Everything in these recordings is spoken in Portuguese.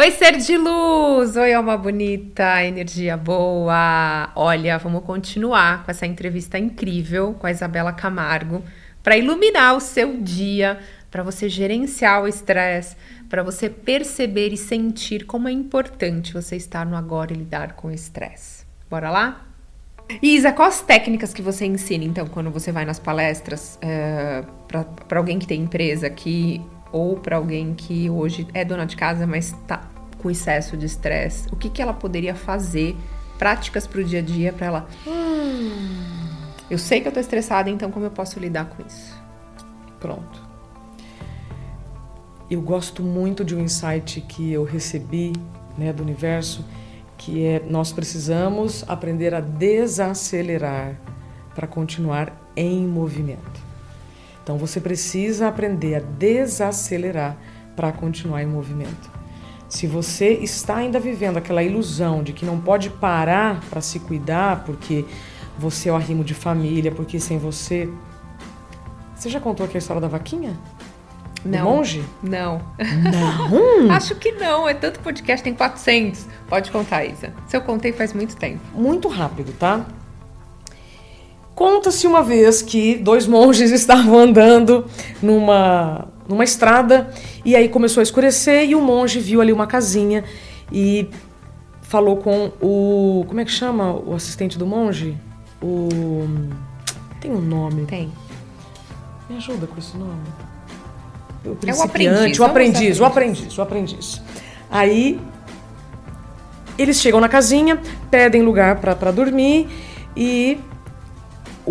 Oi, ser de luz! Oi, alma bonita, energia boa! Olha, vamos continuar com essa entrevista incrível com a Isabela Camargo para iluminar o seu dia, para você gerenciar o estresse, para você perceber e sentir como é importante você estar no agora e lidar com o estresse. Bora lá? Isa, quais técnicas que você ensina, então, quando você vai nas palestras é, para alguém que tem empresa que ou para alguém que hoje é dona de casa, mas está com excesso de estresse? O que, que ela poderia fazer? Práticas para o dia a dia para ela. Hum, eu sei que eu estou estressada, então como eu posso lidar com isso? Pronto. Eu gosto muito de um insight que eu recebi né, do universo que é nós precisamos aprender a desacelerar para continuar em movimento. Então você precisa aprender a desacelerar para continuar em movimento. Se você está ainda vivendo aquela ilusão de que não pode parar para se cuidar porque você é o arrimo de família, porque sem você. Você já contou aqui a história da vaquinha? Não. monge? Não. Não? Acho que não. É tanto podcast, tem 400. Pode contar, Isa. Se eu contei faz muito tempo. Muito rápido, tá? Conta-se uma vez que dois monges estavam andando numa, numa estrada e aí começou a escurecer e o monge viu ali uma casinha e falou com o. Como é que chama o assistente do monge? O. Tem um nome. Tem. Me ajuda com esse nome o é o aprendiz, o aprendiz, o aprendiz, o aprendiz. Aí eles chegam na casinha, pedem lugar para dormir e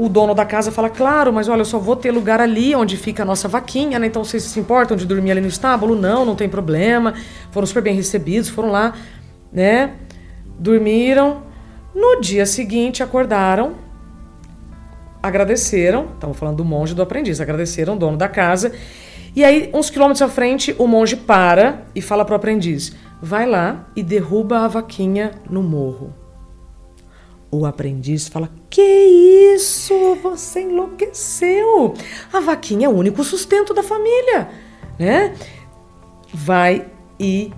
o dono da casa fala: Claro, mas olha, eu só vou ter lugar ali onde fica a nossa vaquinha, né? Então vocês se importam de dormir ali no estábulo? Não, não tem problema. Foram super bem recebidos, foram lá, né? Dormiram. No dia seguinte acordaram, agradeceram, estamos falando do monge do aprendiz, agradeceram o dono da casa e aí, uns quilômetros à frente, o monge para e fala para o aprendiz: vai lá e derruba a vaquinha no morro. O aprendiz fala: Que isso? Você enlouqueceu! A vaquinha é o único sustento da família, né? Vai e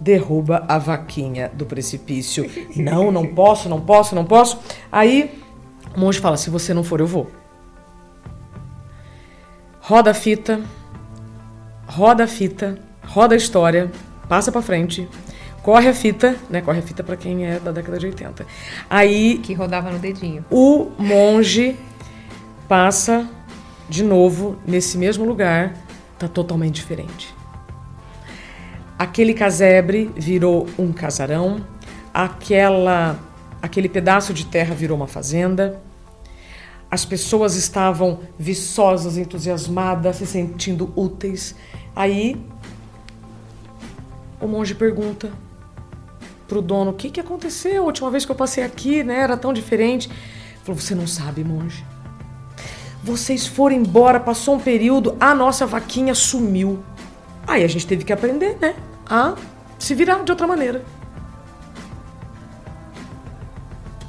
derruba a vaquinha do precipício. Não, não posso, não posso, não posso. Aí o monge fala: Se você não for, eu vou roda a fita, roda a fita, roda a história, passa para frente, corre a fita, né? Corre a fita para quem é da década de 80. Aí que rodava no dedinho. O monge passa de novo nesse mesmo lugar, tá totalmente diferente. Aquele casebre virou um casarão, aquela aquele pedaço de terra virou uma fazenda, as pessoas estavam viçosas, entusiasmadas, se sentindo úteis. Aí o monge pergunta pro dono: "O que que aconteceu? A última vez que eu passei aqui, né, era tão diferente". Ele falou: "Você não sabe, monge. Vocês foram embora, passou um período, a nossa vaquinha sumiu. Aí a gente teve que aprender, né, a se virar de outra maneira".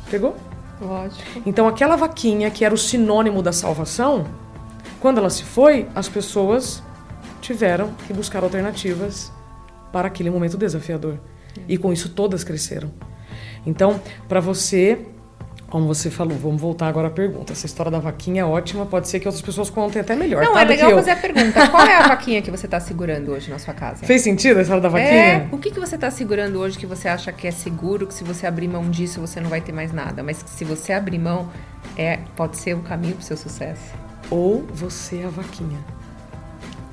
Pegou? Lógico. Então, aquela vaquinha que era o sinônimo da salvação, quando ela se foi, as pessoas tiveram que buscar alternativas para aquele momento desafiador. E com isso todas cresceram. Então, para você como você falou, vamos voltar agora à pergunta. Essa história da vaquinha é ótima, pode ser que outras pessoas contem até melhor. Não, tá? é legal fazer a pergunta. Qual é a vaquinha que você está segurando hoje na sua casa? Fez sentido a história da vaquinha? É, o que, que você está segurando hoje que você acha que é seguro, que se você abrir mão disso você não vai ter mais nada, mas que se você abrir mão, é, pode ser o caminho para o seu sucesso? Ou você é a vaquinha.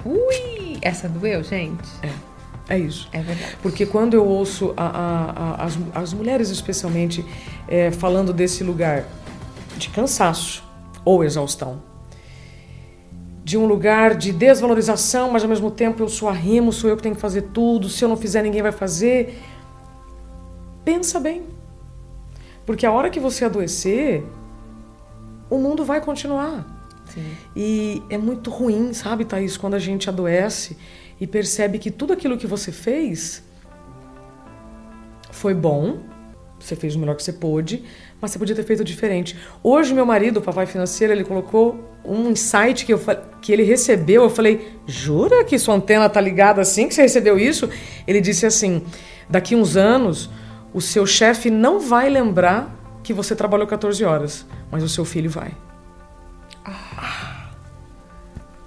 Ui! Essa doeu, gente? É. É isso. É verdade. Porque quando eu ouço a, a, a, as, as mulheres, especialmente, é, falando desse lugar de cansaço ou exaustão, de um lugar de desvalorização, mas ao mesmo tempo eu sou arrimo, sou eu que tenho que fazer tudo, se eu não fizer, ninguém vai fazer. Pensa bem. Porque a hora que você adoecer, o mundo vai continuar. Sim. E é muito ruim, sabe, Thaís, quando a gente adoece e percebe que tudo aquilo que você fez foi bom, você fez o melhor que você pôde, mas você podia ter feito diferente. Hoje, meu marido, o papai financeiro, ele colocou um insight que, eu, que ele recebeu. Eu falei, jura que sua antena tá ligada assim que você recebeu isso? Ele disse assim: daqui uns anos, o seu chefe não vai lembrar que você trabalhou 14 horas, mas o seu filho vai.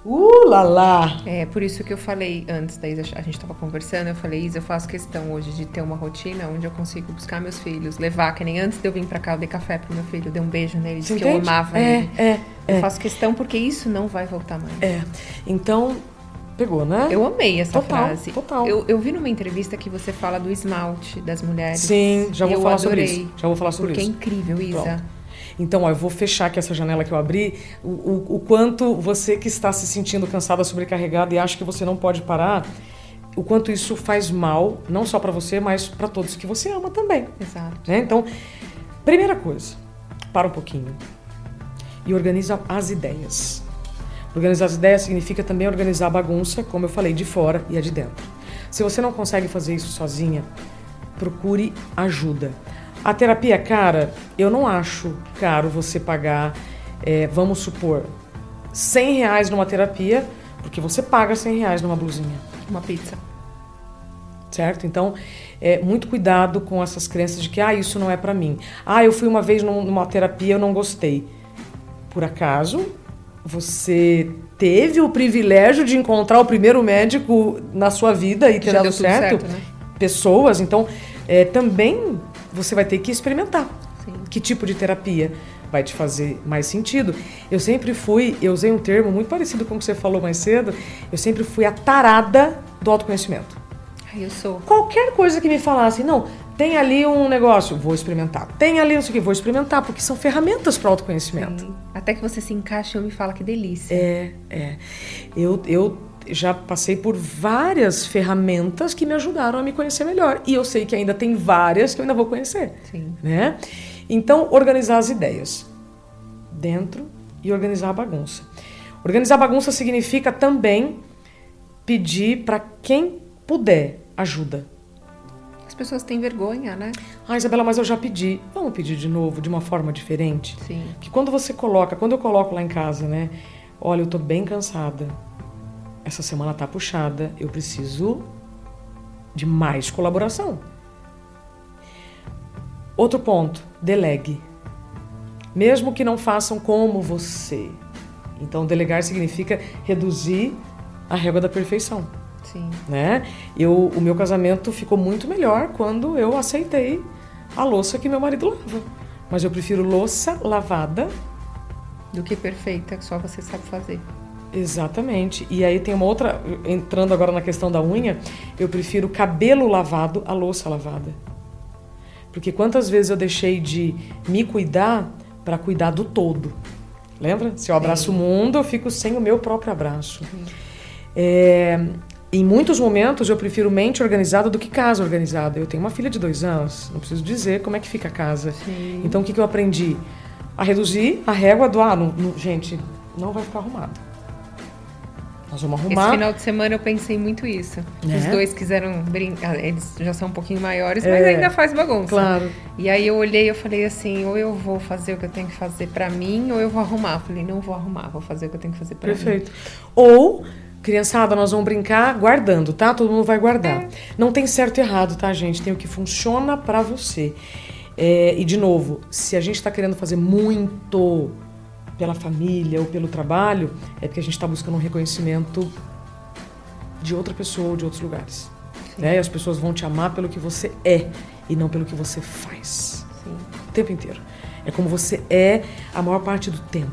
Uh, lá, lá. É, por isso que eu falei antes da Isa, a gente estava conversando, eu falei, Isa, eu faço questão hoje de ter uma rotina onde eu consigo buscar meus filhos, levar, que nem antes de eu vir para cá, eu dei café pro meu filho, dei um beijo nele, disse que eu amava é, ele. É, eu é. faço questão porque isso não vai voltar mais. É. Então, pegou, né? Eu amei essa total, frase. Total. Eu, eu vi numa entrevista que você fala do esmalte das mulheres. Sim, já vou falar adorei, sobre isso. Já vou falar sobre porque isso. Porque é incrível, Isa. Pronto. Então, ó, eu vou fechar aqui essa janela que eu abri. O, o, o, quanto você que está se sentindo cansada, sobrecarregada e acha que você não pode parar, o quanto isso faz mal, não só para você, mas para todos que você ama também. Exato. Né? Então, primeira coisa, para um pouquinho e organiza as ideias. Organizar as ideias significa também organizar a bagunça, como eu falei, de fora e a de dentro. Se você não consegue fazer isso sozinha, procure ajuda. A terapia é cara, eu não acho caro você pagar, é, vamos supor, 100 reais numa terapia, porque você paga 100 reais numa blusinha. Uma pizza. Certo? Então, é, muito cuidado com essas crenças de que, ah, isso não é para mim. Ah, eu fui uma vez numa terapia, eu não gostei. Por acaso, você teve o privilégio de encontrar o primeiro médico na sua vida e ter dado certo, certo né? pessoas, então é, também você vai ter que experimentar. Sim. Que tipo de terapia vai te fazer mais sentido? Eu sempre fui, eu usei um termo muito parecido com o que você falou mais cedo, eu sempre fui a tarada do autoconhecimento. Ai, eu sou. Qualquer coisa que me falasse, não, tem ali um negócio, vou experimentar. Tem ali não sei o que, vou experimentar, porque são ferramentas para autoconhecimento. Sim. Até que você se encaixa e me fala que delícia. É, é. Eu, eu já passei por várias ferramentas que me ajudaram a me conhecer melhor. E eu sei que ainda tem várias que eu ainda vou conhecer. Sim. Né? Então, organizar as ideias dentro e organizar a bagunça. Organizar a bagunça significa também pedir para quem puder ajuda. As pessoas têm vergonha, né? Ah, Isabela, mas eu já pedi. Vamos pedir de novo, de uma forma diferente? Sim. Que quando você coloca, quando eu coloco lá em casa, né? Olha, eu tô bem cansada essa semana tá puxada, eu preciso de mais colaboração. Outro ponto, delegue. Mesmo que não façam como você. Então, delegar significa reduzir a régua da perfeição. Sim. Né? Eu, o meu casamento ficou muito melhor quando eu aceitei a louça que meu marido lava. Mas eu prefiro louça lavada do que perfeita, que só você sabe fazer. Exatamente. E aí tem uma outra, entrando agora na questão da unha, eu prefiro cabelo lavado a louça lavada. Porque quantas vezes eu deixei de me cuidar para cuidar do todo? Lembra? Se eu abraço o mundo, eu fico sem o meu próprio abraço. É, em muitos momentos eu prefiro mente organizada do que casa organizada. Eu tenho uma filha de dois anos, não preciso dizer como é que fica a casa. Sim. Então o que, que eu aprendi? A reduzir a régua do ah, não, não, gente, não vai ficar arrumado. Nós vamos arrumar. Esse final de semana eu pensei muito isso. Né? Os dois quiseram brincar. Eles já são um pouquinho maiores, mas É. ainda faz bagunça. Claro. E aí eu olhei e eu falei assim, ou eu vou fazer o que eu tenho que fazer pra mim, ou eu vou arrumar. Eu falei, não vou arrumar, vou fazer o que eu tenho que fazer pra mim. Perfeito. Ou, criançada, nós vamos brincar guardando, tá? Todo mundo vai guardar. É. Não tem certo e errado, tá, gente? Tem o que funciona pra você. É, e, de novo, se a gente tá querendo fazer muito pela família ou pelo trabalho, é porque a gente tá buscando um reconhecimento de outra pessoa ou de outros lugares. Né? E as pessoas vão te amar pelo que você é e não pelo que você faz. Sim. O tempo inteiro. É como você é a maior parte do tempo.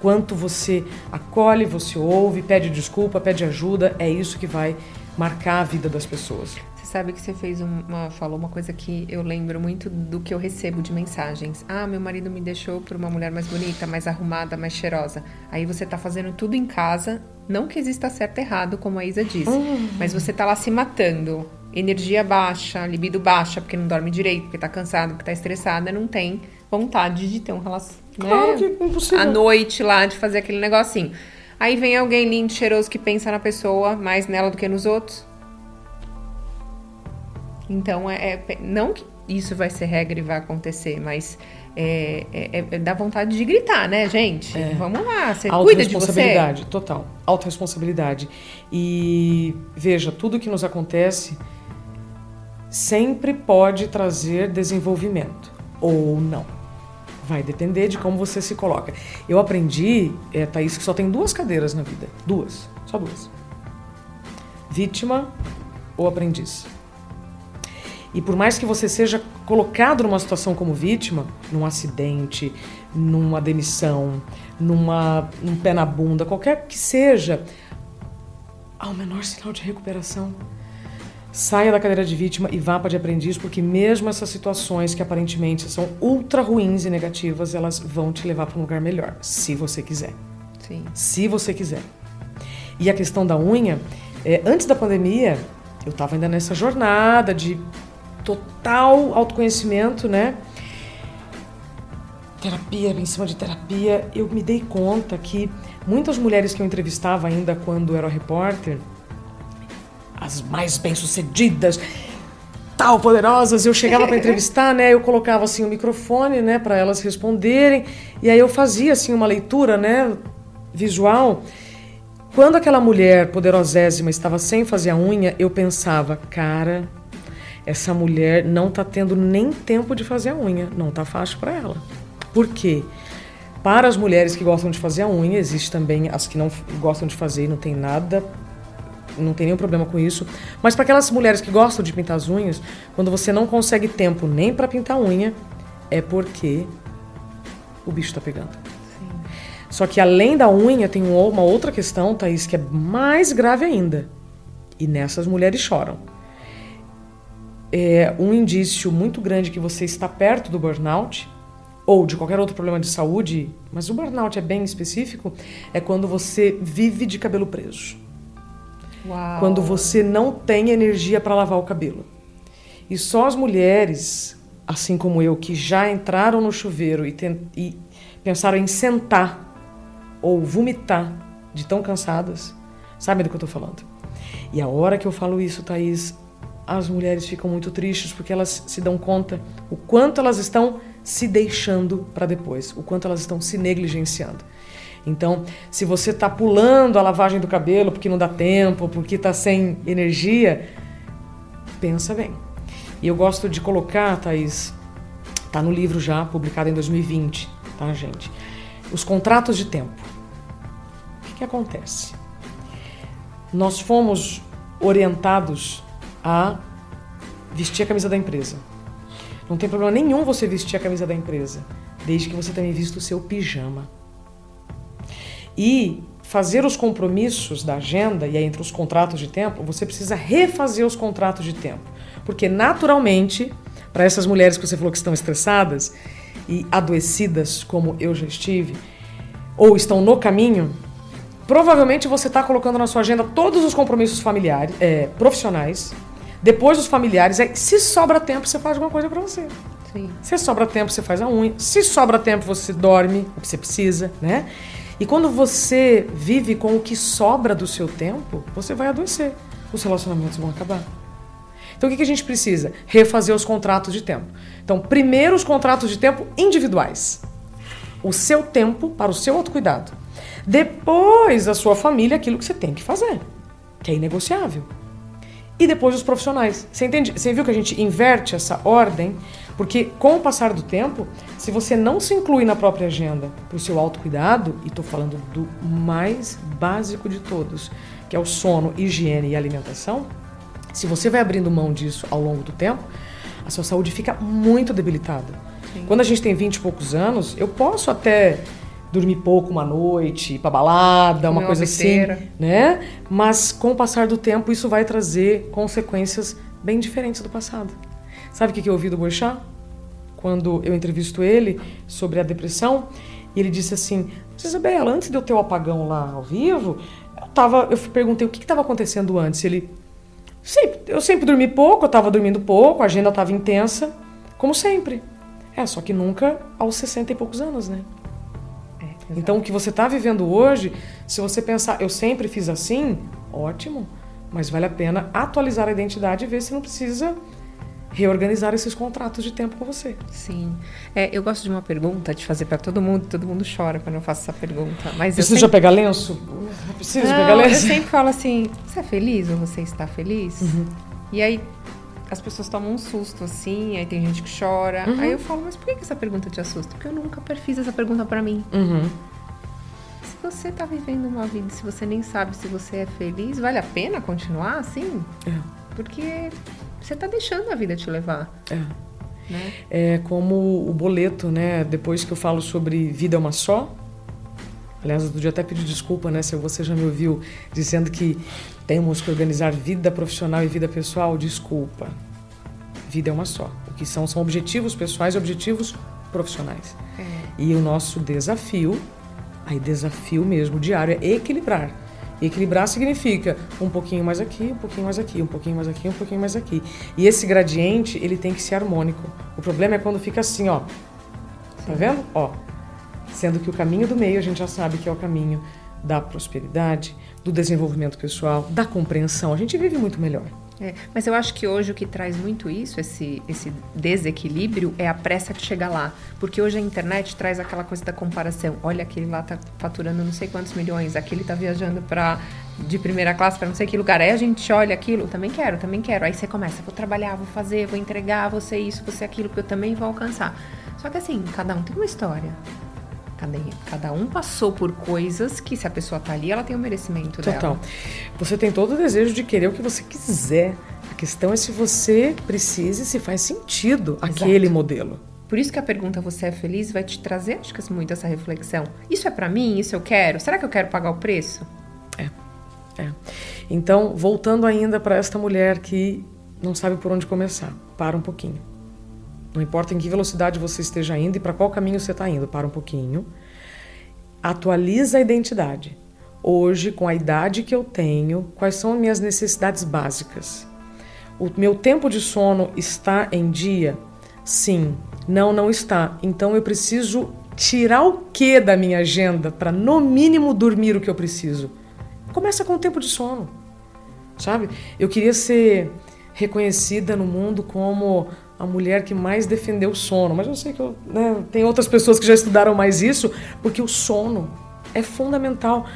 Quanto você acolhe, você ouve, pede desculpa, pede ajuda, é isso que vai marcar a vida das pessoas. Sabe que você fez uma, falou uma coisa que eu lembro muito do que eu recebo de mensagens. Ah, meu marido me deixou por uma mulher mais bonita, mais arrumada, mais cheirosa. Aí você tá fazendo tudo em casa, não que exista certo e errado, como a Isa disse, mas você tá lá se matando. Energia baixa, libido baixa, porque não dorme direito, porque tá cansado, porque tá estressada, não tem vontade de ter um relacionamento. Claro que é impossível. À noite lá, de fazer aquele negocinho. Aí vem alguém lindo, cheiroso, que pensa na pessoa, mais nela do que nos outros. Então, é, é- não que isso vai ser regra e vai acontecer, mas é, é, é dá vontade de gritar, né, gente? É. Vamos lá, você cuida de você. Responsabilidade, total. Autoresponsabilidade. E veja, tudo que nos acontece sempre pode trazer desenvolvimento ou não. Vai depender de como você se coloca. Eu aprendi, é, Thaís, que só tem duas cadeiras na vida. Duas. Só duas. Vítima ou aprendiz. E por mais que você seja colocado numa situação como vítima, num acidente, numa demissão, numa, num pé na bunda, qualquer que seja, há o menor sinal de recuperação. Saia da cadeira de vítima e vá para de aprendiz, porque mesmo essas situações que aparentemente são ultra ruins e negativas, elas vão te levar para um lugar melhor, se você quiser. Sim. Se você quiser. E a questão da unha, é, antes da pandemia, eu estava ainda nessa jornada de total autoconhecimento, né? Terapia, em cima de terapia, eu me dei conta que muitas mulheres que eu entrevistava ainda quando era repórter, as mais bem-sucedidas, tal poderosas, eu chegava para entrevistar, né? Eu colocava assim o microfone, né, para elas responderem, e aí eu fazia assim uma leitura, né, visual. Quando aquela mulher poderosésima estava sem fazer a unha, eu pensava, cara, essa mulher não tá tendo nem tempo de fazer a unha, não tá fácil para ela. Por quê? Para as mulheres que gostam de fazer a unha, existe também as que não gostam de fazer e não tem nada não tem nenhum problema com isso. Mas para aquelas mulheres que gostam de pintar as unhas, quando você não consegue tempo nem para pintar a unha, é porque o bicho está pegando. Sim. Só que além da unha, tem uma outra questão, Thaís, que é mais grave ainda. E nessas mulheres choram. É um indício muito grande que você está perto do burnout ou de qualquer outro problema de saúde, mas o burnout é bem específico, é quando você vive de cabelo preso. Uau. quando você não tem energia para lavar o cabelo. E só as mulheres, assim como eu, que já entraram no chuveiro e, e pensaram em sentar ou vomitar de tão cansadas, sabem do que eu estou falando. E a hora que eu falo isso, Thaís, as mulheres ficam muito tristes porque elas se dão conta o quanto elas estão se deixando para depois, o quanto elas estão se negligenciando. Então, se você está pulando a lavagem do cabelo porque não dá tempo, porque está sem energia, pensa bem. E eu gosto de colocar, Thaís, está no livro já, publicado em 2020, tá, gente? Os contratos de tempo. O que, que acontece? Nós fomos orientados a vestir a camisa da empresa. Não tem problema nenhum você vestir a camisa da empresa, desde que você também vista o seu pijama e fazer os compromissos da agenda e aí entre os contratos de tempo, você precisa refazer os contratos de tempo. Porque naturalmente, para essas mulheres que você falou que estão estressadas e adoecidas, como eu já estive, ou estão no caminho, provavelmente você está colocando na sua agenda todos os compromissos familiares, é, profissionais, depois os familiares. Aí, se sobra tempo, você faz alguma coisa para você. Sim. Se sobra tempo, você faz a unha. Se sobra tempo, você dorme o que você precisa, né? E quando você vive com o que sobra do seu tempo, você vai adoecer. Os relacionamentos vão acabar. Então o que a gente precisa? Refazer os contratos de tempo. Então, primeiro os contratos de tempo individuais. O seu tempo para o seu autocuidado. Depois a sua família, aquilo que você tem que fazer, que é inegociável. E depois os profissionais. Você entende? Você viu que a gente inverte essa ordem? Porque com o passar do tempo, se você não se inclui na própria agenda para o seu autocuidado, e estou falando do mais básico de todos, que é o sono, higiene e alimentação, se você vai abrindo mão disso ao longo do tempo, a sua saúde fica muito debilitada. Sim. Quando a gente tem 20 e poucos anos, eu posso até dormir pouco uma noite, ir pra balada, uma coisa assim, né? Mas com o passar do tempo, isso vai trazer consequências bem diferentes do passado. Sabe o que eu ouvi do Boechat? Quando eu entrevisto ele sobre a depressão, e ele disse assim: Isabela, antes de eu ter o apagão lá ao vivo, eu, tava, eu perguntei o que estava acontecendo antes. Ele, sempre, eu sempre dormi pouco, eu estava dormindo pouco, a agenda estava intensa, como sempre. É, só que nunca aos 60 e poucos anos, né? Então, o que você está vivendo hoje, se você pensar, eu sempre fiz assim, ótimo, mas vale a pena atualizar a identidade e ver se não precisa reorganizar esses contratos de tempo com você. Sim. É, eu gosto de uma pergunta de fazer para todo mundo, todo mundo chora quando eu faço essa pergunta. Mas Precisa sempre... pegar lenço? Precisa pegar lenço? Eu sempre falo assim: você é feliz ou você está feliz? Uhum. E aí as pessoas tomam um susto assim, aí tem gente que chora. Uhum. Aí eu falo: mas por que essa pergunta te assusta? Porque eu nunca fiz essa pergunta para mim. Uhum. Se você tá vivendo uma vida, se você nem sabe se você é feliz, vale a pena continuar assim? É. Porque você tá deixando a vida te levar. É. Né? É como o boleto, né? Depois que eu falo sobre vida é uma só. Aliás, eu podia até pedir desculpa, né? Se você já me ouviu dizendo que temos que organizar vida profissional e vida pessoal, desculpa. Vida é uma só. O que são são objetivos pessoais e objetivos profissionais. É. E o nosso desafio, aí desafio mesmo diário, é equilibrar. E equilibrar significa um pouquinho mais aqui, um pouquinho mais aqui, um pouquinho mais aqui, um pouquinho mais aqui. E esse gradiente, ele tem que ser harmônico. O problema é quando fica assim, ó. Tá vendo? Ó. Sendo que o caminho do meio a gente já sabe que é o caminho da prosperidade, do desenvolvimento pessoal, da compreensão. A gente vive muito melhor. É, mas eu acho que hoje o que traz muito isso, esse, esse desequilíbrio, é a pressa que chega lá. Porque hoje a internet traz aquela coisa da comparação. Olha, aquele lá tá faturando não sei quantos milhões, aquele tá viajando para de primeira classe para não sei que lugar. Aí a gente olha aquilo, também quero, também quero. Aí você começa, vou trabalhar, vou fazer, vou entregar, vou ser isso, vou ser aquilo que eu também vou alcançar. Só que assim, cada um tem uma história. Cada, cada um passou por coisas que, se a pessoa tá ali, ela tem o merecimento Total. dela. Você tem todo o desejo de querer o que você quiser. A questão é se você precisa e se faz sentido Exato. aquele modelo. Por isso que a pergunta você é feliz vai te trazer, acho que muito essa reflexão. Isso é para mim? Isso eu quero? Será que eu quero pagar o preço? É. é. Então, voltando ainda para esta mulher que não sabe por onde começar, para um pouquinho. Não importa em que velocidade você esteja indo e para qual caminho você está indo, para um pouquinho. Atualiza a identidade. Hoje, com a idade que eu tenho, quais são as minhas necessidades básicas? O meu tempo de sono está em dia? Sim. Não, não está. Então eu preciso tirar o que da minha agenda para no mínimo dormir o que eu preciso. Começa com o tempo de sono. Sabe? Eu queria ser reconhecida no mundo como a mulher que mais defendeu o sono. Mas eu sei que eu, né, tem outras pessoas que já estudaram mais isso, porque o sono é fundamental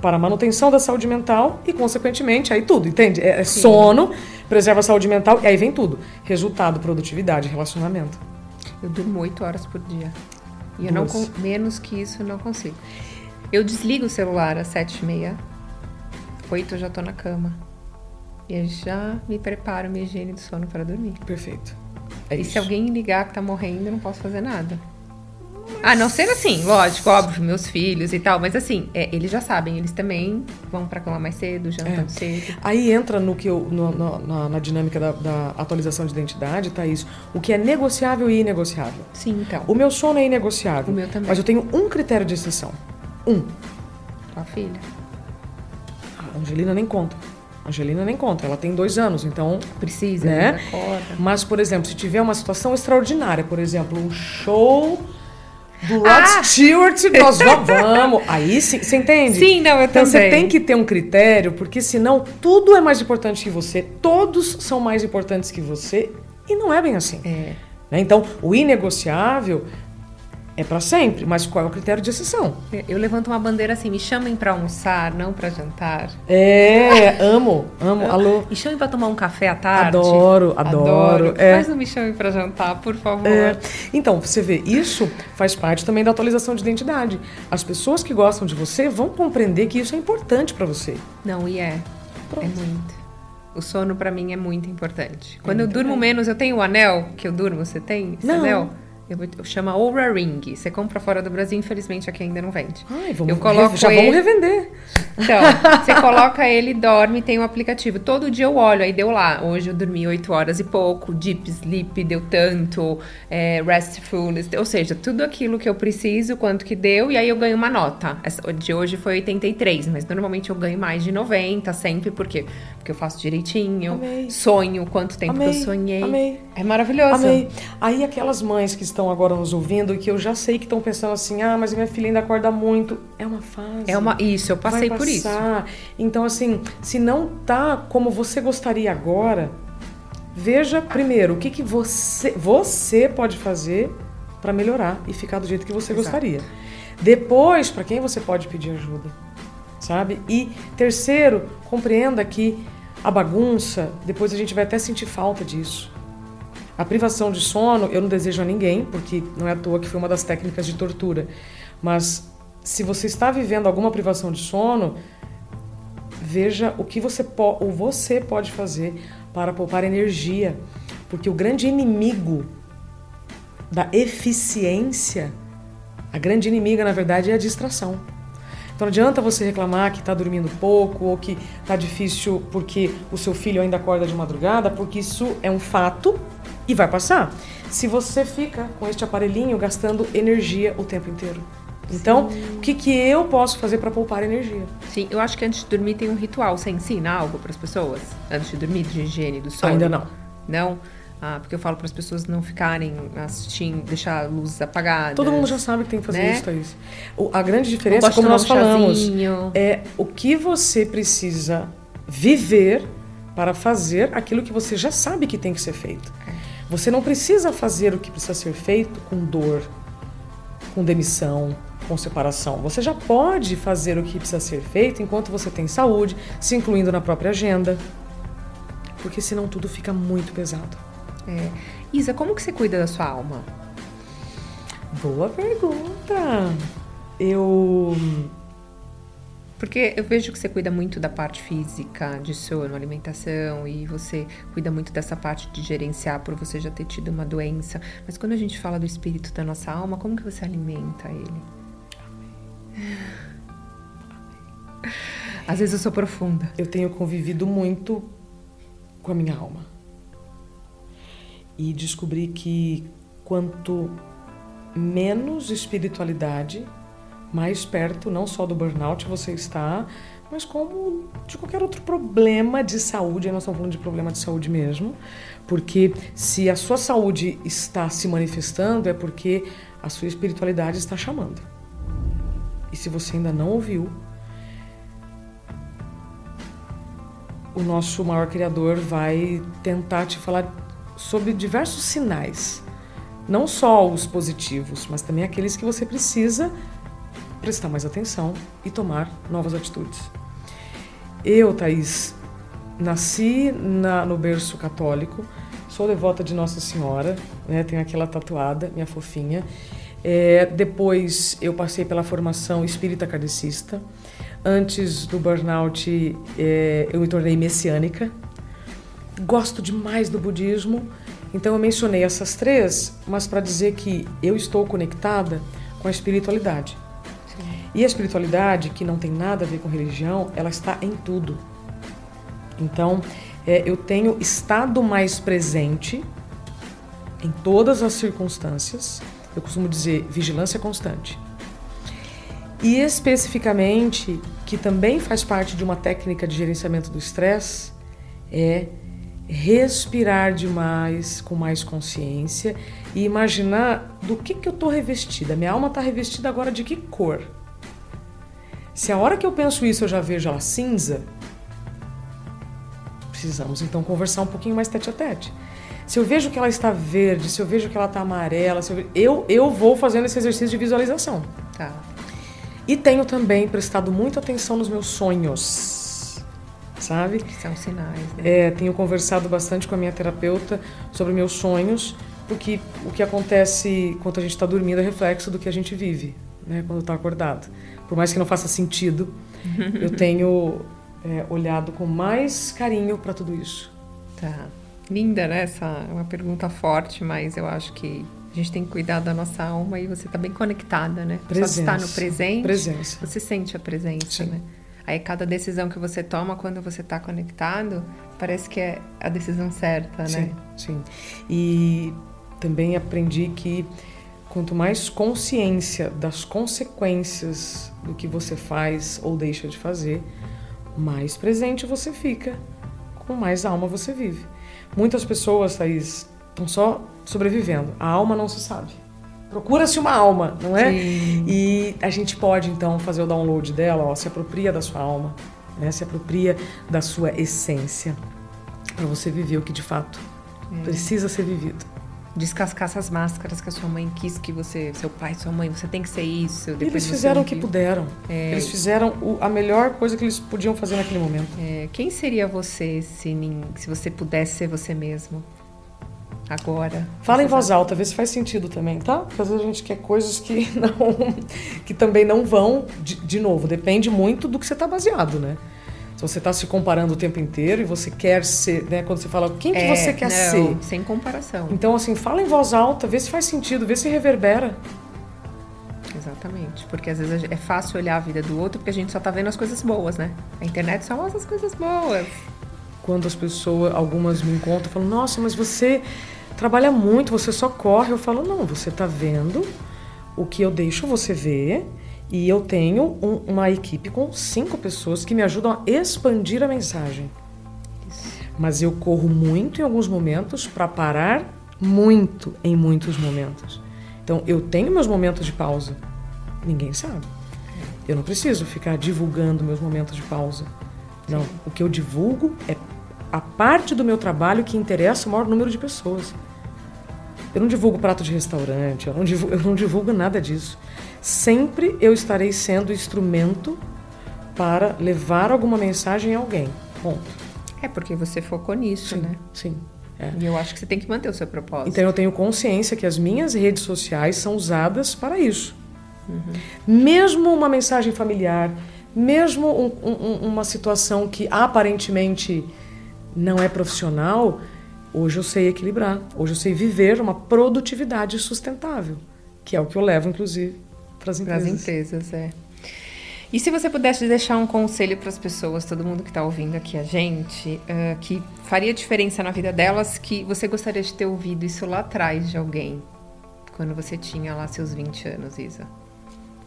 para a manutenção da saúde mental e, consequentemente, aí tudo, entende? É, é sono, preserva a saúde mental e aí vem tudo. Resultado, produtividade, relacionamento. Eu durmo oito horas por dia. E eu não menos que isso eu não consigo. Eu desligo o celular às sete e meia. Oito eu já tô na cama. E eu já me preparo minha higiene do sono para dormir. Perfeito. É e isso. se alguém ligar que tá morrendo, eu não posso fazer nada. A não ser assim, lógico, óbvio, meus filhos e tal, mas assim, é, eles já sabem, eles também vão pra cama mais cedo, jantam é. cedo. Aí entra no que eu, no, no, na, na, dinâmica da, da, atualização de identidade, tá isso. O que é negociável e inegociável. Sim, então. O meu sono é inegociável. O meu também. Mas eu tenho um critério de exceção. Um. Tua filha. A Angelina nem conta. Angelina nem conta, ela tem dois anos, então. Precisa, né? Mas, por exemplo, se tiver uma situação extraordinária, por exemplo, um show do Rod ah! Stewart, nós vamos. Aí sim, você entende? Sim, não, eu então, também. você tem que ter um critério, porque senão tudo é mais importante que você, todos são mais importantes que você, e não é bem assim. É. Né? Então, o inegociável é para sempre, mas qual é o critério de exceção? Eu levanto uma bandeira assim, me chamem para almoçar, não para jantar. É, amo, amo. Alô. Me chamem para tomar um café à tarde. Adoro, adoro. adoro. É. Mas não me chamem para jantar, por favor. É. Então, você vê, isso faz parte também da atualização de identidade. As pessoas que gostam de você vão compreender que isso é importante para você. Não, e é. Pronto. É muito. O sono para mim é muito importante. Quando eu, eu durmo menos, eu tenho o anel que eu durmo, você tem esse não. anel? Eu chama Oura Ring. Você compra fora do Brasil, infelizmente aqui ainda não vende. Ai, vamos eu coloco já ele... vamos revender. Então, você coloca ele, dorme, tem um aplicativo. Todo dia eu olho, aí deu lá. Hoje eu dormi 8 horas e pouco, deep sleep deu tanto, é, restfulness, ou seja, tudo aquilo que eu preciso, quanto que deu, e aí eu ganho uma nota. Essa de hoje foi 83, mas normalmente eu ganho mais de 90 sempre, por quê? Porque eu faço direitinho, Amei. sonho, quanto tempo Amei. que eu sonhei. Amei. É maravilhoso. Amei. Aí aquelas mães que estão agora nos ouvindo e que eu já sei que estão pensando assim, ah, mas minha filha ainda acorda muito. É uma fase. É uma isso, eu passei por isso. Então assim, se não tá como você gostaria agora, veja primeiro o que, que você, você pode fazer para melhorar e ficar do jeito que você Exato. gostaria. Depois, para quem você pode pedir ajuda, sabe? E terceiro, compreenda que a bagunça, depois a gente vai até sentir falta disso. A privação de sono, eu não desejo a ninguém, porque não é à toa que foi uma das técnicas de tortura. Mas se você está vivendo alguma privação de sono, veja o que você, po o você pode fazer para poupar energia, porque o grande inimigo da eficiência, a grande inimiga, na verdade, é a distração. Então não adianta você reclamar que está dormindo pouco ou que está difícil porque o seu filho ainda acorda de madrugada, porque isso é um fato e vai passar. Se você fica com este aparelhinho gastando energia o tempo inteiro. Então, Sim. o que, que eu posso fazer para poupar energia? Sim, eu acho que antes de dormir tem um ritual. Você ensina algo para as pessoas? Antes de dormir, de higiene do sono? Ainda não. Não? Ah, porque eu falo para as pessoas não ficarem assistindo, deixar a luz apagada. Todo mundo já sabe que tem que fazer né? isso, Thaís. O, a grande diferença, como nós um falamos, chazinho. é o que você precisa viver para fazer aquilo que você já sabe que tem que ser feito. É. Você não precisa fazer o que precisa ser feito com dor, com demissão, com separação. Você já pode fazer o que precisa ser feito enquanto você tem saúde, se incluindo na própria agenda, porque senão tudo fica muito pesado. É. Isa, como que você cuida da sua alma? Boa pergunta. Eu porque eu vejo que você cuida muito da parte física, de sono, alimentação, e você cuida muito dessa parte de gerenciar por você já ter tido uma doença. Mas quando a gente fala do espírito da nossa alma, como que você alimenta ele? Às vezes eu sou profunda. Eu tenho convivido muito com a minha alma. E descobri que quanto menos espiritualidade, mais perto não só do burnout você está, mas como de qualquer outro problema de saúde. Nós estamos falando de problema de saúde mesmo, porque se a sua saúde está se manifestando, é porque a sua espiritualidade está chamando. E se você ainda não ouviu, o nosso maior criador vai tentar te falar sobre diversos sinais. Não só os positivos, mas também aqueles que você precisa prestar mais atenção e tomar novas atitudes. Eu, Thaís, nasci na, no berço católico, sou devota de Nossa Senhora, né, tenho aquela tatuada, minha fofinha. É, depois eu passei pela formação espírita kardecista. Antes do burnout, é, eu me tornei messiânica. Gosto demais do budismo, então eu mencionei essas três, mas para dizer que eu estou conectada com a espiritualidade. E a espiritualidade, que não tem nada a ver com religião, ela está em tudo. Então, é, eu tenho estado mais presente em todas as circunstâncias. Eu costumo dizer vigilância constante. E especificamente, que também faz parte de uma técnica de gerenciamento do estresse, é respirar demais, com mais consciência e imaginar do que, que eu estou revestida. Minha alma está revestida agora de que cor? Se a hora que eu penso isso eu já vejo ela cinza, precisamos então conversar um pouquinho mais tete a tete. Se eu vejo que ela está verde, se eu vejo que ela está amarela, eu, eu, eu vou fazendo esse exercício de visualização. Tá. E tenho também prestado muita atenção nos meus sonhos, sabe? Que são sinais, né? É, tenho conversado bastante com a minha terapeuta sobre meus sonhos, porque o que acontece quando a gente está dormindo é reflexo do que a gente vive, né? Quando está acordado por mais que não faça sentido, eu tenho é, olhado com mais carinho para tudo isso. Tá. Linda, né? Essa é uma pergunta forte, mas eu acho que a gente tem que cuidar da nossa alma e você está bem conectada, né? Presença. Só estar no presente, presença. você sente a presença, Sim. né? Aí cada decisão que você toma quando você está conectado, parece que é a decisão certa, né? Sim, sim. E também aprendi que quanto mais consciência das consequências do que você faz ou deixa de fazer, mais presente você fica, com mais alma você vive. Muitas pessoas, Thaís, estão só sobrevivendo. A alma não se sabe. Procura-se uma alma, não é? Sim. E a gente pode então fazer o download dela, ó, se apropria da sua alma, né? se apropria da sua essência, para você viver o que de fato É. Precisa ser vivido. Descascar essas máscaras que a sua mãe quis que você, seu pai, sua mãe, você tem que ser isso. Eles fizeram o que puderam. É. Eles fizeram o, a melhor coisa que eles podiam fazer naquele momento. É. Quem seria você se, se você pudesse ser você mesmo? agora. Fala em voz alta, vê se faz sentido também, tá? Porque às vezes a gente quer coisas que não, que também não vão. De, de novo, depende muito do que você está baseado, né? Se você está se comparando o tempo inteiro e você quer ser, né? Quando você fala, quem que é, você quer não, ser? Sem comparação. Então, assim, fala em voz alta, vê se faz sentido, vê se reverbera. Exatamente, porque às vezes é fácil olhar a vida do outro porque a gente só tá vendo as coisas boas, né? A internet só mostra as coisas boas. Quando as pessoas, algumas me encontram, falam: "Nossa, mas você trabalha muito, você só corre". Eu falo: "Não, você está vendo o que eu deixo você ver e eu tenho um, uma equipe com cinco pessoas que me ajudam a expandir a mensagem. Mas eu corro muito em alguns momentos para parar muito em muitos momentos. Então eu tenho meus momentos de pausa. Ninguém sabe. Eu não preciso ficar divulgando meus momentos de pausa. Não, o que eu divulgo é a parte do meu trabalho que interessa o maior número de pessoas. Eu não divulgo prato de restaurante, eu não divulgo, eu não divulgo nada disso sempre eu estarei sendo instrumento para levar alguma mensagem a alguém. Ponto. É porque você focou nisso, sim, né? Sim. É. E eu acho que você tem que manter o seu propósito. Então eu tenho consciência que as minhas redes sociais são usadas para isso. Uhum. Mesmo uma mensagem familiar, mesmo um, um, uma situação que aparentemente não é profissional, hoje eu sei equilibrar. Hoje eu sei viver uma produtividade sustentável, que é o que eu levo, inclusive, para as empresas. empresas, é. E se você pudesse deixar um conselho para as pessoas, todo mundo que está ouvindo aqui a gente, uh, que faria diferença na vida delas, que você gostaria de ter ouvido isso lá atrás de alguém, quando você tinha lá seus 20 anos, Isa?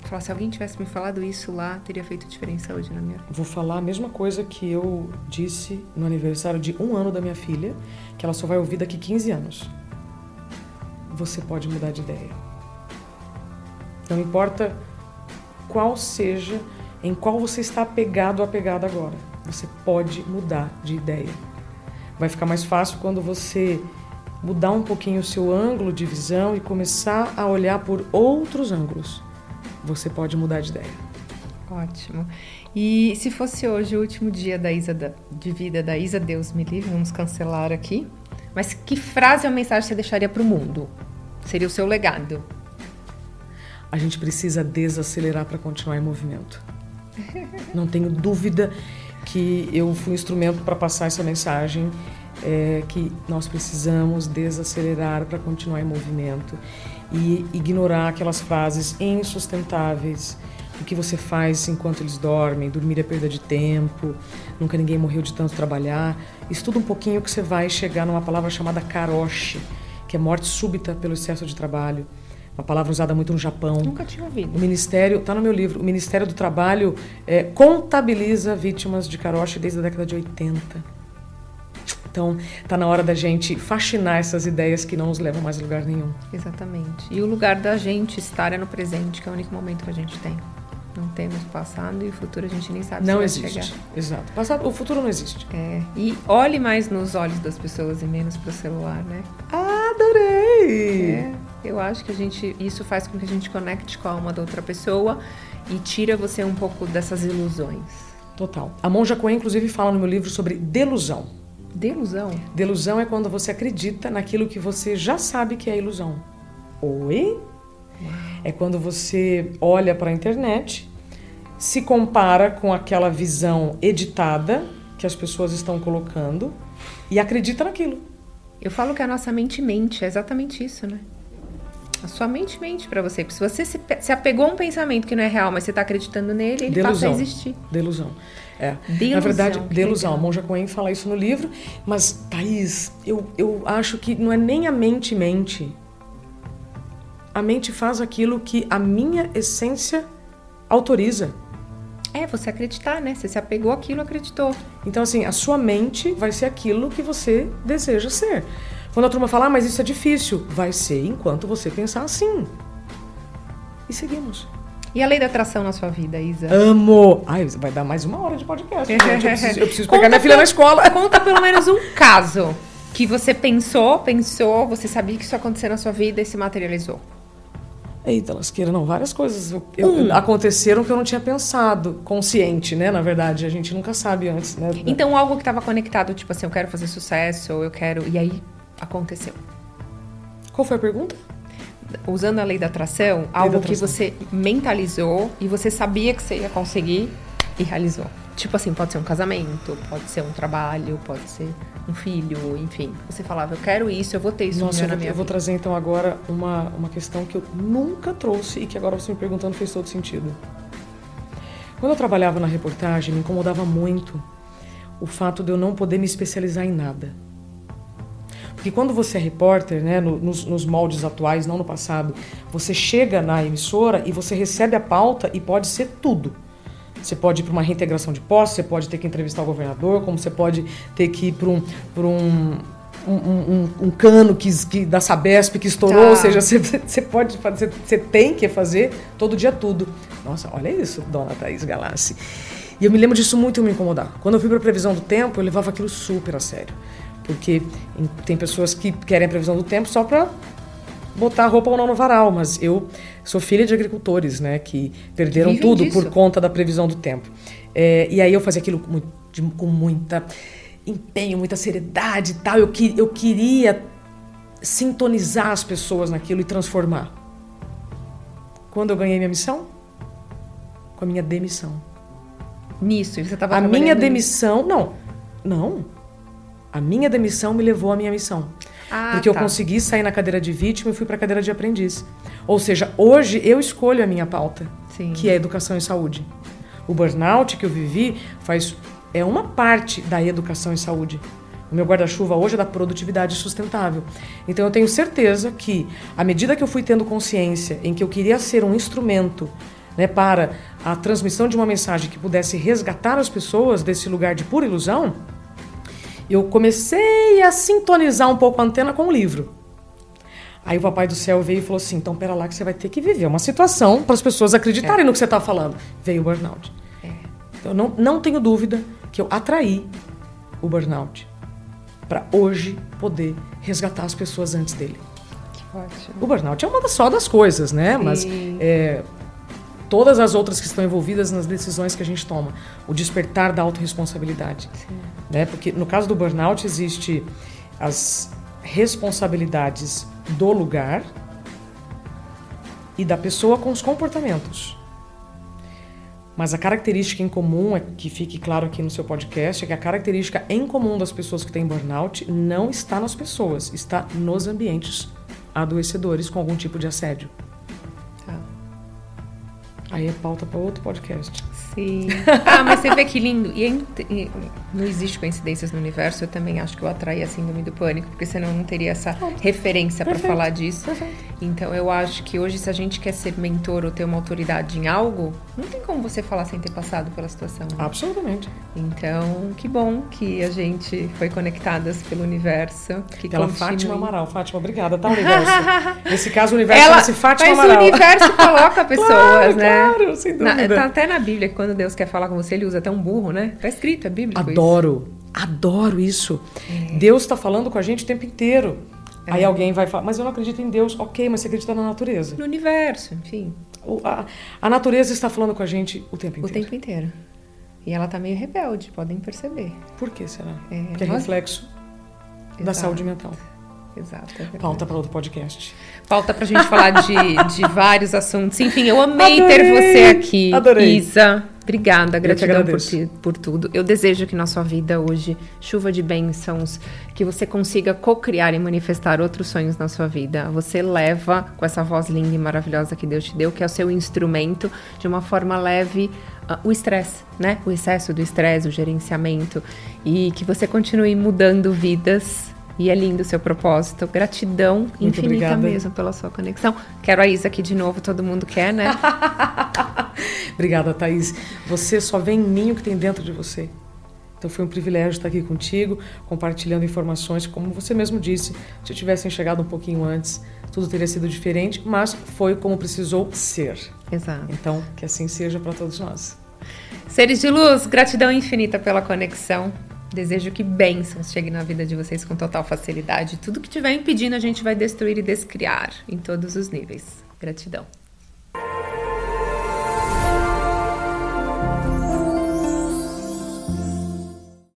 Falar, se alguém tivesse me falado isso lá, teria feito diferença hoje na minha vida. Vou falar a mesma coisa que eu disse no aniversário de um ano da minha filha, que ela só vai ouvir daqui 15 anos. Você pode mudar de ideia. Não importa qual seja, em qual você está apegado ou apegada agora. Você pode mudar de ideia. Vai ficar mais fácil quando você mudar um pouquinho o seu ângulo de visão e começar a olhar por outros ângulos. Você pode mudar de ideia. Ótimo. E se fosse hoje o último dia da Isa da, de vida da Isa, Deus me livre, vamos cancelar aqui. Mas que frase ou mensagem você deixaria para o mundo? Seria o seu legado? a gente precisa desacelerar para continuar em movimento. Não tenho dúvida que eu fui um instrumento para passar essa mensagem é, que nós precisamos desacelerar para continuar em movimento e ignorar aquelas frases insustentáveis o que você faz enquanto eles dormem, dormir é perda de tempo, nunca ninguém morreu de tanto trabalhar. Estuda um pouquinho que você vai chegar numa palavra chamada karoshi, que é morte súbita pelo excesso de trabalho uma palavra usada muito no Japão. Nunca tinha ouvido. O Ministério, está no meu livro, o Ministério do Trabalho é, contabiliza vítimas de caroche desde a década de 80. Então, está na hora da gente fascinar essas ideias que não nos levam mais a lugar nenhum. Exatamente. E o lugar da gente estar é no presente, que é o único momento que a gente tem. Não temos passado e o futuro a gente nem sabe não se vai existe. chegar. Exato. Passado, o futuro não existe. É. E olhe mais nos olhos das pessoas e menos para o celular, né? Adorei! É. Eu acho que a gente isso faz com que a gente conecte com a alma da outra pessoa e tira você um pouco dessas ilusões. Total. A Monja Coen, inclusive, fala no meu livro sobre delusão. Delusão? Delusão é quando você acredita naquilo que você já sabe que é ilusão. Oi? Uau. É quando você olha para a internet, se compara com aquela visão editada que as pessoas estão colocando e acredita naquilo. Eu falo que a nossa mente mente, é exatamente isso, né? A sua mente mente para você. Se você se, se, apegou a um pensamento que não é real, mas você está acreditando nele, ele delusão. passa a existir. Delusão. É. Delusão, Na verdade, delusão. Legal. A Monja Coen fala isso no livro. Mas, Thaís, eu, eu acho que não é nem a mente mente. A mente faz aquilo que a minha essência autoriza. É, você acreditar, né? Você se apegou àquilo, acreditou. Então, assim, a sua mente vai ser aquilo que você deseja ser. Quando a turma fala, ah, mas isso é difícil, vai ser enquanto você pensar assim. E seguimos. E a lei da atração na sua vida, Isa? Amo! Ai, vai dar mais uma hora de podcast. Gente. Eu preciso, eu preciso pegar minha filha na escola. Conta pelo menos um caso. que você pensou, pensou, você sabia que isso ia acontecer na sua vida e se materializou? Eita, lasqueira, não, várias coisas eu, eu, hum. aconteceram que eu não tinha pensado, consciente, né? Na verdade, a gente nunca sabe antes, né? Então, algo que estava conectado, tipo assim, eu quero fazer sucesso, ou eu quero. E aí aconteceu. Qual foi a pergunta? Usando a lei da atração, lei algo da atração. que você mentalizou e você sabia que você ia conseguir e realizou. Tipo assim, pode ser um casamento, pode ser um trabalho, pode ser um filho, enfim. Você falava, eu quero isso, eu vou ter isso Nossa, eu vou, eu vou trazer então agora uma, uma questão que eu nunca trouxe e que agora você me perguntando fez todo sentido. Quando eu trabalhava na reportagem, me incomodava muito o fato de eu não poder me especializar em nada. Porque quando você é repórter, né, nos, nos moldes atuais, não no passado, você chega na emissora e você recebe a pauta e pode ser tudo você pode ir para uma reintegração de posse, você pode ter que entrevistar o governador, como você pode ter que ir para um, um, um, um, um, cano que, que, da Sabesp que estourou, tá. ou seja, você, você pode fazer, você tem que fazer todo dia tudo. Nossa, olha isso, dona Thaís Galassi. E eu me lembro disso muito me incomodar. Quando eu fui para a previsão do tempo, eu levava aquilo super a sério. Porque tem pessoas que querem a previsão do tempo só para botar roupa ou não no varal, mas eu sou filha de agricultores, né, que perderam Vivem tudo disso. por conta da previsão do tempo. É, e aí eu fazia aquilo com, de, com muita empenho, muita seriedade e tal. Eu, eu queria sintonizar as pessoas naquilo e transformar. Quando eu ganhei minha missão? Com a minha demissão. Nisso, você estava A minha demissão, não, não. A minha demissão me levou à minha missão. Ah, porque tá. eu consegui sair na cadeira de vítima e fui para a cadeira de aprendiz. Ou seja, hoje eu escolho a minha pauta, Sim. que é educação e saúde. O burnout que eu vivi faz é uma parte da educação e saúde. O meu guarda-chuva hoje é da produtividade sustentável. Então eu tenho certeza que, à medida que eu fui tendo consciência em que eu queria ser um instrumento né, para a transmissão de uma mensagem que pudesse resgatar as pessoas desse lugar de pura ilusão, eu comecei a sintonizar um pouco a antena com o livro. Aí o Papai do Céu veio e falou assim: então, pera lá, que você vai ter que viver uma situação para as pessoas acreditarem é. no que você está falando. Veio o burnout. É. Eu não, não tenho dúvida que eu atraí o burnout para hoje poder resgatar as pessoas antes dele. Que ótimo. O burnout é uma só das coisas, né? Sim. Mas é, todas as outras que estão envolvidas nas decisões que a gente toma. O despertar da autorresponsabilidade. Né? Porque no caso do burnout existe as responsabilidades do lugar e da pessoa com os comportamentos. Mas a característica em comum, é que fique claro aqui no seu podcast, é que a característica em comum das pessoas que têm burnout não está nas pessoas, está nos ambientes adoecedores com algum tipo de assédio. Aí é pauta para outro podcast. Sim. Ah, mas você vê que lindo. E, e, não existe coincidências no universo. Eu também acho que eu atraí a síndrome do pânico, porque senão eu não teria essa referência para falar disso. Perfeito. Então eu acho que hoje, se a gente quer ser mentor ou ter uma autoridade em algo, não tem como você falar sem ter passado pela situação. Né? Absolutamente. Então, que bom que a gente foi conectadas pelo universo. Que Ela, continue... Fátima Amaral. Fátima, obrigada, tá, universo? Nesse caso, o universo Ela, chama-se Fátima mas Amaral. o universo coloca pessoas, claro, né? Claro, sem dúvida. Na, tá até na Bíblia que quando Deus quer falar com você, ele usa até um burro, né? Tá escrito, é bíblico Adoro, isso. adoro isso. É. Deus está falando com a gente o tempo inteiro. É. Aí alguém vai falar, mas eu não acredito em Deus. Ok, mas você acredita na natureza. No universo, enfim. O, a, a, natureza está falando com a gente o tempo inteiro. O tempo inteiro. E ela tá meio rebelde, podem perceber. Por que será? É, Porque é reflexo Exato. da saúde mental. Exato. É Pauta para outro podcast. Pauta para a gente falar de, de vários assuntos. Enfim, eu amei Adorei. ter você aqui, Adorei. Isa. Obrigada, gratidão por, ti, por tudo. Eu desejo que na sua vida hoje, chuva de bênçãos, que você consiga co-criar e manifestar outros sonhos na sua vida. Você leva com essa voz linda e maravilhosa que Deus te deu, que é o seu instrumento, de uma forma leve, uh, o estresse, né? O excesso do estresse, o gerenciamento. E que você continue mudando vidas e é lindo o seu propósito. Gratidão Muito infinita obrigada. mesmo pela sua conexão. Quero a Isa aqui de novo, todo mundo quer, né? obrigada, Thaís. Você só vê em mim o que tem dentro de você. Então foi um privilégio estar aqui contigo, compartilhando informações. Como você mesmo disse, se eu tivesse chegado um pouquinho antes, tudo teria sido diferente, mas foi como precisou ser. Exato. Então, que assim seja para todos nós. Seres de luz, gratidão infinita pela conexão. Desejo que bênçãos cheguem na vida de vocês com total facilidade. Tudo que estiver impedindo, a gente vai destruir e descriar em todos os níveis. Gratidão.